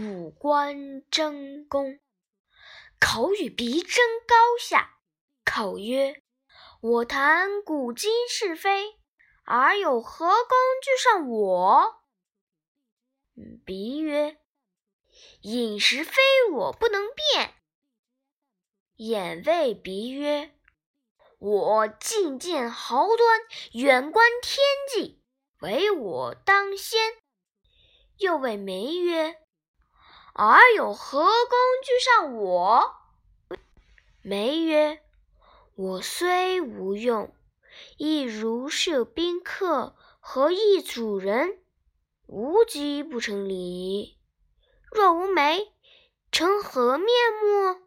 五官争功，口语鼻争高下。口曰：“我谈古今是非，而有何功居上我？”鼻曰：“饮食非我不能辨。”眼谓鼻曰：“我近见豪端，远观天际，唯我当先。”又谓眉曰：而有何功居上我？眉曰：“我虽无用，亦如是有宾客，何异主人？无机不成礼。若无眉，成何面目？”